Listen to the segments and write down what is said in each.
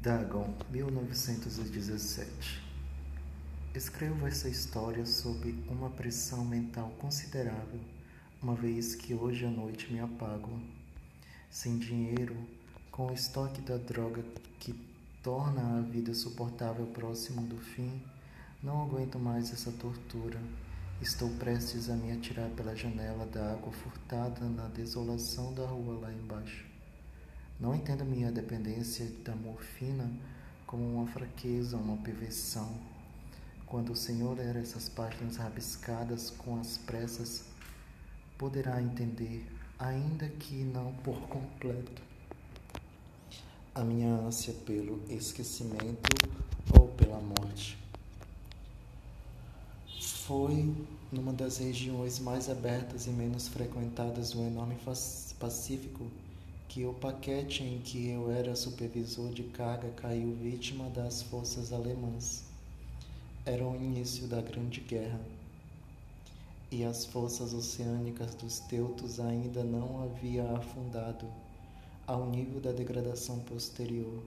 Dagon, 1917 Escrevo essa história sob uma pressão mental considerável, uma vez que hoje à noite me apago. Sem dinheiro, com o estoque da droga que torna a vida suportável próximo do fim, não aguento mais essa tortura. Estou prestes a me atirar pela janela da água furtada na desolação da rua lá embaixo. Não entendo minha dependência da morfina como uma fraqueza, uma perversão. Quando o Senhor ler essas páginas rabiscadas com as pressas, poderá entender, ainda que não por completo, a minha ânsia pelo esquecimento ou pela morte. Foi numa das regiões mais abertas e menos frequentadas do enorme Pacífico que o paquete em que eu era supervisor de carga caiu vítima das forças alemãs. Era o início da Grande Guerra e as forças oceânicas dos teutos ainda não havia afundado ao nível da degradação posterior,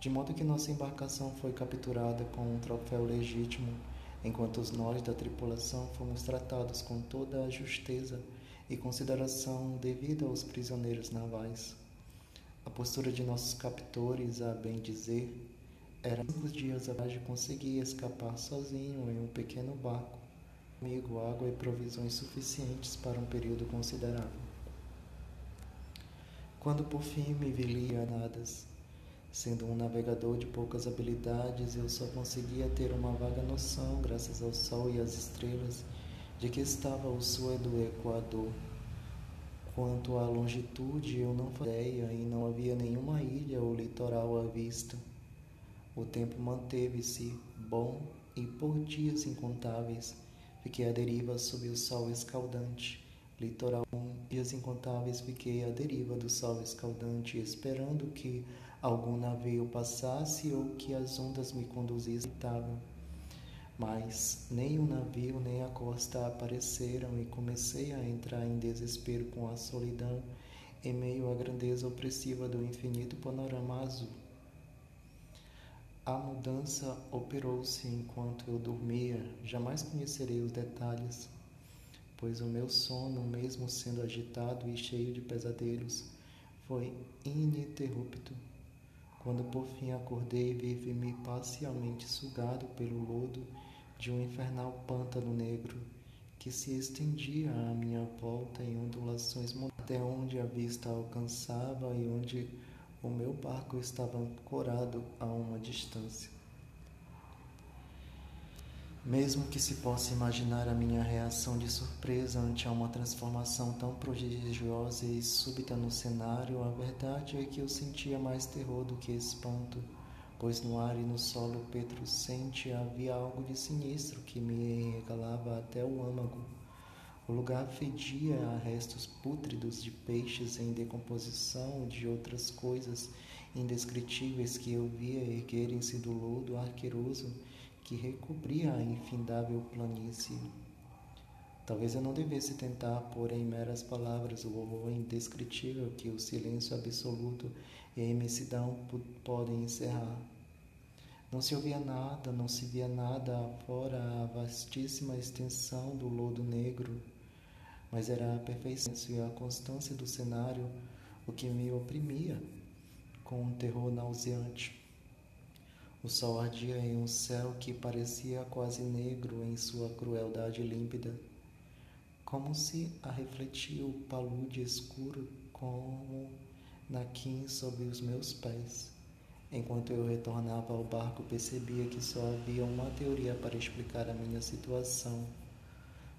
de modo que nossa embarcação foi capturada com um troféu legítimo, enquanto nós da tripulação fomos tratados com toda a justeza e consideração devida aos prisioneiros navais. A postura de nossos captores, a bem dizer, era cinco dias atrás de conseguir escapar sozinho em um pequeno barco, comigo água e provisões suficientes para um período considerável. Quando por fim me vi lianadas, sendo um navegador de poucas habilidades, eu só conseguia ter uma vaga noção, graças ao sol e às estrelas, de que estava ao sul do Equador. Quanto à longitude, eu não fazia ideia e não havia nenhuma ilha ou litoral à vista. O tempo manteve-se bom e por dias incontáveis fiquei à deriva sob o sol escaldante. Litoral dias incontáveis fiquei à deriva do sol escaldante, esperando que algum navio passasse ou que as ondas me conduzissem mas nem o navio nem a costa apareceram e comecei a entrar em desespero com a solidão em meio à grandeza opressiva do infinito panorama azul. A mudança operou-se enquanto eu dormia, jamais conhecerei os detalhes, pois o meu sono, mesmo sendo agitado e cheio de pesadelos, foi ininterrupto. Quando por fim acordei, vi-me parcialmente sugado pelo lodo de um infernal pântano negro que se estendia à minha volta em ondulações até onde a vista alcançava e onde o meu barco estava ancorado a uma distância. Mesmo que se possa imaginar a minha reação de surpresa ante uma transformação tão prodigiosa e súbita no cenário, a verdade é que eu sentia mais terror do que espanto pois no ar e no solo petruscente havia algo de sinistro que me regalava até o âmago. O lugar fedia a restos pútridos de peixes em decomposição de outras coisas indescritíveis que eu via erguerem-se do lodo arqueroso que recobria a infindável planície. Talvez eu não devesse tentar pôr em meras palavras o horror indescritível que o silêncio absoluto e a imensidão podem encerrar. Não se ouvia nada, não se via nada fora a vastíssima extensão do lodo negro, mas era a perfeição e a constância do cenário o que me oprimia com um terror nauseante. O sol ardia em um céu que parecia quase negro em sua crueldade límpida como se a refletia o palude escuro como naquim sob os meus pés. Enquanto eu retornava ao barco, percebia que só havia uma teoria para explicar a minha situação.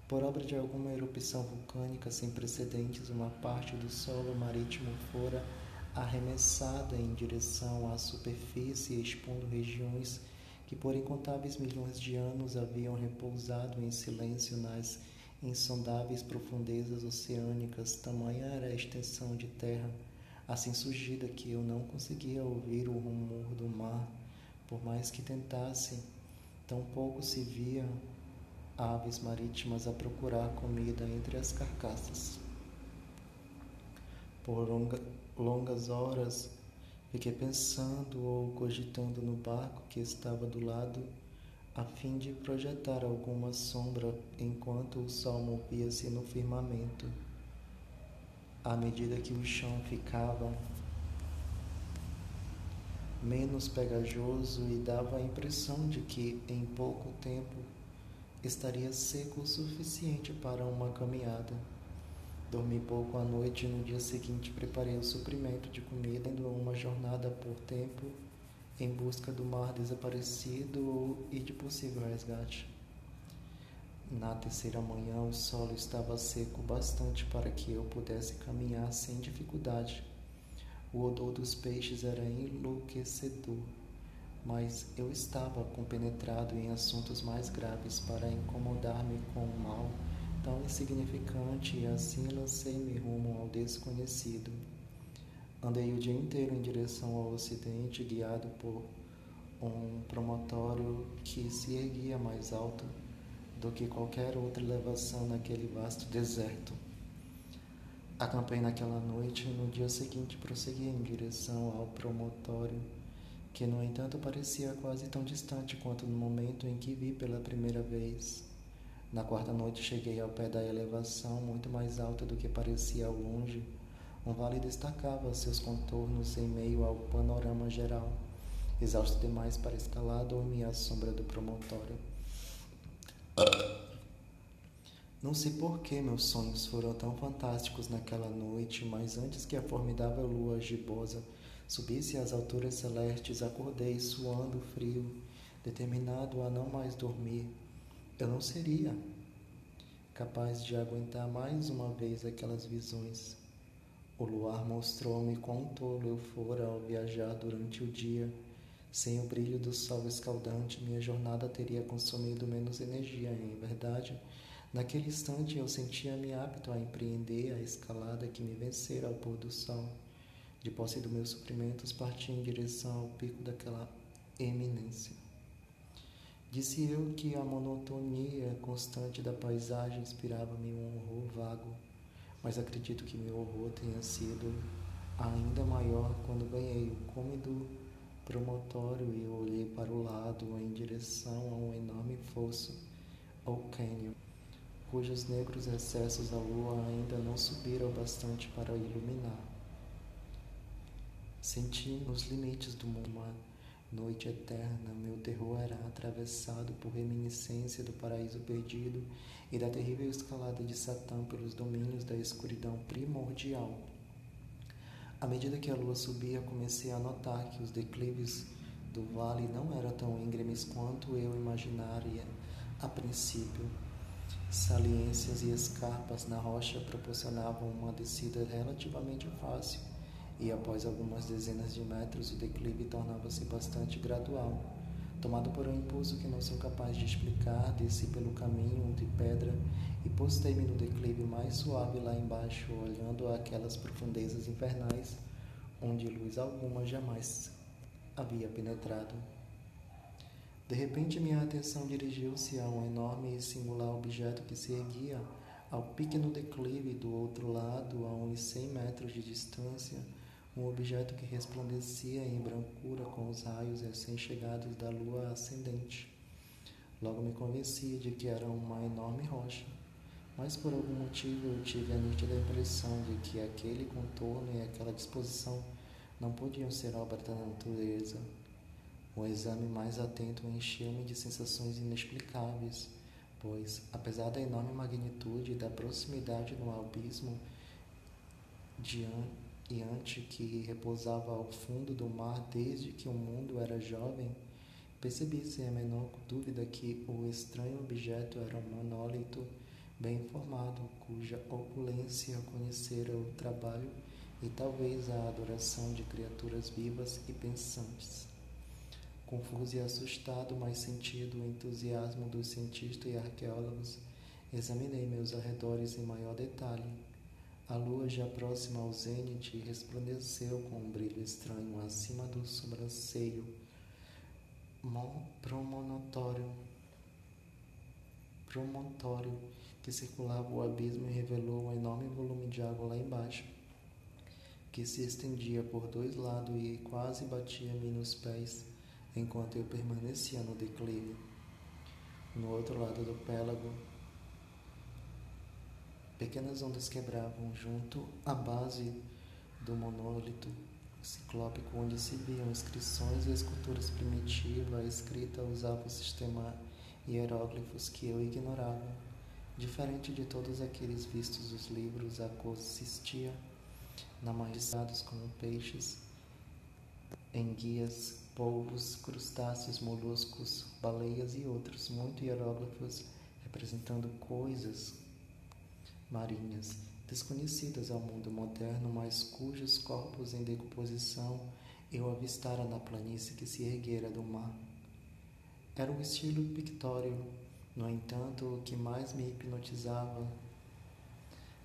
Por obra de alguma erupção vulcânica sem precedentes, uma parte do solo marítimo fora arremessada em direção à superfície, expondo regiões que por incontáveis milhões de anos haviam repousado em silêncio nas insondáveis profundezas oceânicas, tamanha era a extensão de terra, assim surgida que eu não conseguia ouvir o rumor do mar, por mais que tentasse, tampouco se via aves marítimas a procurar comida entre as carcaças. Por longa, longas horas Fiquei pensando ou cogitando no barco que estava do lado, a fim de projetar alguma sombra enquanto o sol movia-se no firmamento. À medida que o chão ficava menos pegajoso e dava a impressão de que em pouco tempo estaria seco o suficiente para uma caminhada. Dormi pouco à noite e no dia seguinte preparei o suprimento de comida indo uma jornada por tempo em busca do mar desaparecido e de possível resgate. Na terceira manhã, o solo estava seco bastante para que eu pudesse caminhar sem dificuldade. O odor dos peixes era enlouquecedor, mas eu estava compenetrado em assuntos mais graves para incomodar-me com o mal tão insignificante e assim lancei-me rumo ao desconhecido. Andei o dia inteiro em direção ao ocidente, guiado por um promontório que se erguia mais alto do que qualquer outra elevação naquele vasto deserto. Acampei naquela noite e no dia seguinte prossegui em direção ao promontório, que no entanto parecia quase tão distante quanto no momento em que vi pela primeira vez. Na quarta noite cheguei ao pé da elevação, muito mais alta do que parecia ao longe. Um vale destacava seus contornos em meio ao panorama geral. Exausto demais para escalar, dormi à sombra do promontório. Não sei por que meus sonhos foram tão fantásticos naquela noite, mas antes que a formidável lua gibosa subisse às alturas celestes, acordei suando frio, determinado a não mais dormir. Eu não seria capaz de aguentar mais uma vez aquelas visões. O luar mostrou-me quão tolo eu fora ao viajar durante o dia. Sem o brilho do sol escaldante, minha jornada teria consumido menos energia. Em verdade, naquele instante eu sentia-me apto a empreender a escalada que me vencera ao pôr do sol. De posse dos meus suprimentos, parti em direção ao pico daquela eminência. Disse eu que a monotonia constante da paisagem inspirava-me um horror vago, mas acredito que meu horror tenha sido ainda maior quando ganhei o cômodo promontório e olhei para o lado em direção a um enorme fosso ou cânion, cujos negros excessos da lua ainda não subiram bastante para iluminar. Senti nos limites do mundo Noite eterna, meu terror era atravessado por reminiscência do paraíso perdido e da terrível escalada de Satã pelos domínios da escuridão primordial. À medida que a lua subia, comecei a notar que os declives do vale não eram tão íngremes quanto eu imaginaria a princípio. Saliências e escarpas na rocha proporcionavam uma descida relativamente fácil e após algumas dezenas de metros o declive tornava-se bastante gradual. Tomado por um impulso que não sou capaz de explicar, desci pelo caminho de pedra e postei-me no declive mais suave lá embaixo, olhando aquelas profundezas infernais onde luz alguma jamais havia penetrado. De repente, minha atenção dirigiu-se a um enorme e singular objeto que se erguia ao pique no declive do outro lado, a uns cem metros de distância um objeto que resplandecia em brancura com os raios recém-chegados da lua ascendente. Logo me convenci de que era uma enorme rocha, mas por algum motivo eu tive a nítida impressão de que aquele contorno e aquela disposição não podiam ser obra da natureza. O exame mais atento encheu-me de sensações inexplicáveis, pois, apesar da enorme magnitude e da proximidade no abismo, diante ante que repousava ao fundo do mar desde que o mundo era jovem, percebi sem a menor dúvida que o estranho objeto era um monólito bem formado, cuja opulência conhecera o trabalho e talvez a adoração de criaturas vivas e pensantes. Confuso e assustado, mas sentido o entusiasmo dos cientistas e arqueólogos, examinei meus arredores em maior detalhe a lua, já próxima ao zênite, resplandeceu com um brilho estranho acima do sobranceio promontório, promontório que circulava o abismo e revelou um enorme volume de água lá embaixo. que se estendia por dois lados e quase batia-me nos pés enquanto eu permanecia no declive. No outro lado do pélago, pequenas ondas quebravam junto à base do monólito ciclópico, onde se viam inscrições e esculturas primitivas. A escrita usava o sistema hieróglifos que eu ignorava. Diferente de todos aqueles vistos nos livros, a consistia na magistrados como peixes, enguias, polvos, crustáceos, moluscos, baleias e outros, muito hieróglifos representando coisas marinhas desconhecidas ao mundo moderno, mas cujos corpos em decomposição eu avistara na planície que se erguera do mar. Era um estilo pictório, no entanto, o que mais me hipnotizava.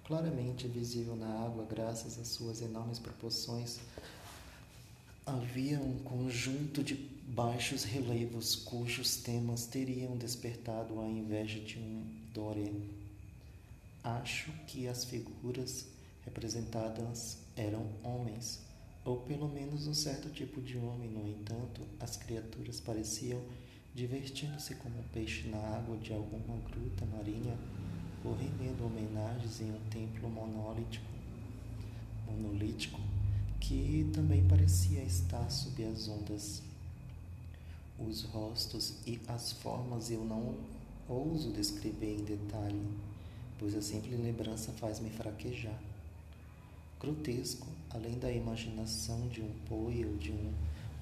Claramente visível na água, graças às suas enormes proporções, havia um conjunto de baixos relevos cujos temas teriam despertado a inveja de um Dore. Acho que as figuras representadas eram homens, ou pelo menos um certo tipo de homem. No entanto, as criaturas pareciam divertindo-se como um peixe na água de alguma gruta marinha ou rendendo homenagens em um templo monolítico, monolítico que também parecia estar sob as ondas. Os rostos e as formas eu não ouso descrever em detalhe pois a simples lembrança faz-me fraquejar. Grotesco, além da imaginação de um Poe ou de um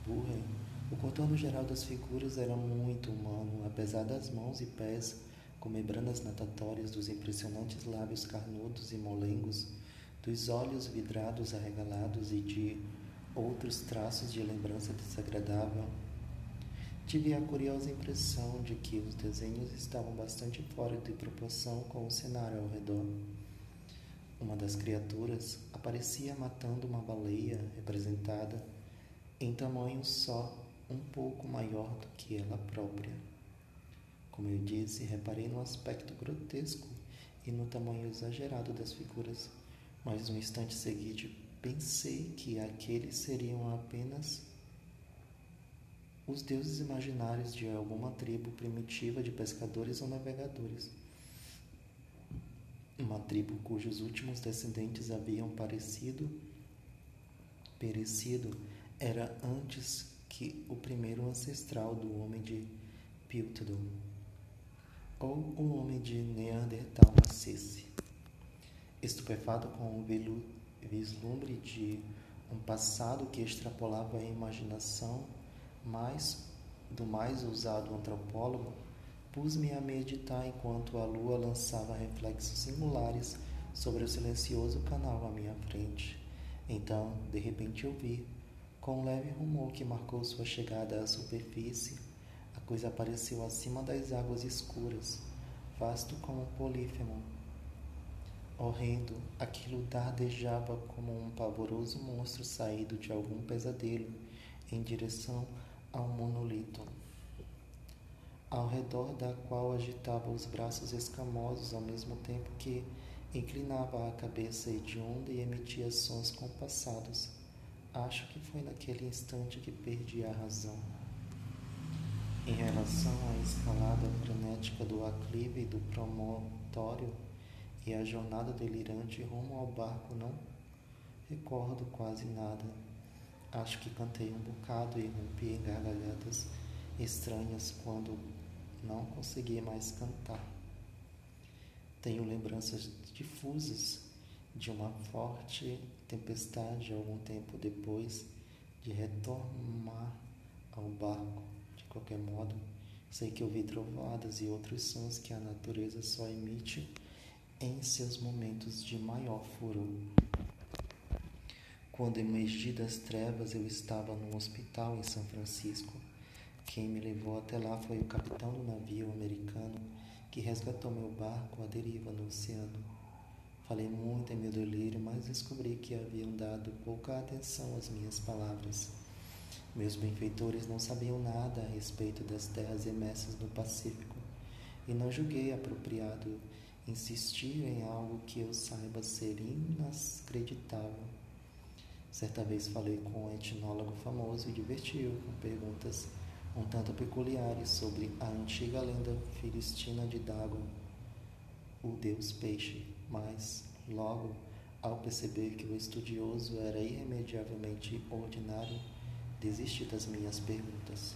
Burren, o contorno geral das figuras era muito humano, apesar das mãos e pés com membranas natatórias, dos impressionantes lábios carnudos e molengos, dos olhos vidrados arregalados e de outros traços de lembrança desagradável Tive a curiosa impressão de que os desenhos estavam bastante fora de proporção com o cenário ao redor. Uma das criaturas aparecia matando uma baleia representada em tamanho só um pouco maior do que ela própria. Como eu disse, reparei no aspecto grotesco e no tamanho exagerado das figuras, mas no instante seguinte pensei que aqueles seriam apenas os deuses imaginários de alguma tribo primitiva de pescadores ou navegadores. Uma tribo cujos últimos descendentes haviam parecido, perecido era antes que o primeiro ancestral do homem de Piltdown ou o homem de Neandertal nascesse. Estupefato com o vislumbre de um passado que extrapolava a imaginação mas, do mais ousado antropólogo, pus-me a meditar enquanto a lua lançava reflexos singulares sobre o silencioso canal à minha frente. Então, de repente, ouvi, com um leve rumor que marcou sua chegada à superfície, a coisa apareceu acima das águas escuras, vasto como um polífemo. Horrendo, aquilo dardejava como um pavoroso monstro saído de algum pesadelo em direção ao monolito, ao redor da qual agitava os braços escamosos ao mesmo tempo que inclinava a cabeça hedionda e emitia sons compassados. Acho que foi naquele instante que perdi a razão. Em relação à escalada frenética do aclive e do promontório e a jornada delirante rumo ao barco, não recordo quase nada. Acho que cantei um bocado e rompi em gargalhadas estranhas quando não consegui mais cantar. Tenho lembranças difusas de uma forte tempestade algum tempo depois de retornar ao barco. De qualquer modo, sei que ouvi trovoadas e outros sons que a natureza só emite em seus momentos de maior furor. Quando emergi das trevas, eu estava num hospital em São Francisco. Quem me levou até lá foi o capitão do navio americano que resgatou meu barco à deriva no oceano. Falei muito em meu delírio, mas descobri que haviam dado pouca atenção às minhas palavras. Meus benfeitores não sabiam nada a respeito das terras imersas no Pacífico, e não julguei apropriado insistir em algo que eu saiba ser inacreditável. Certa vez falei com um etnólogo famoso e divertiu com perguntas um tanto peculiares sobre a antiga lenda filistina de Dagon, o deus peixe, mas, logo, ao perceber que o estudioso era irremediavelmente ordinário, desisti das minhas perguntas.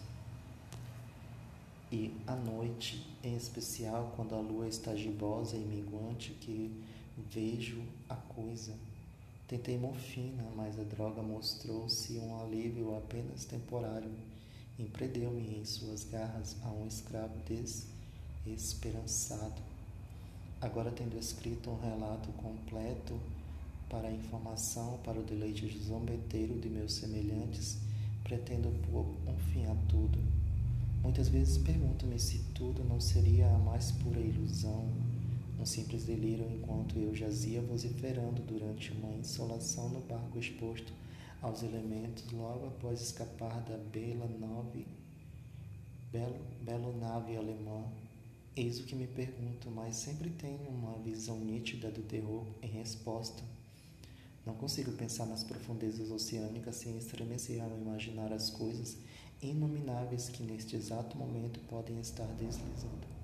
E à noite, em especial quando a lua está gibosa e minguante, que vejo a coisa. Tentei morfina, mas a droga mostrou-se um alívio apenas temporário. Emprendeu-me em suas garras a um escravo desesperançado. Agora, tendo escrito um relato completo para a informação, para o deleite zombeteiro de meus semelhantes, pretendo pôr um fim a tudo. Muitas vezes pergunto-me se tudo não seria a mais pura ilusão, um simples delírio enquanto eu jazia vociferando durante uma insolação no barco exposto aos elementos logo após escapar da bela nave, belo, belo nave alemã. Eis o que me pergunto, mas sempre tenho uma visão nítida do terror em resposta. Não consigo pensar nas profundezas oceânicas sem estremecer ao imaginar as coisas inomináveis que neste exato momento podem estar deslizando.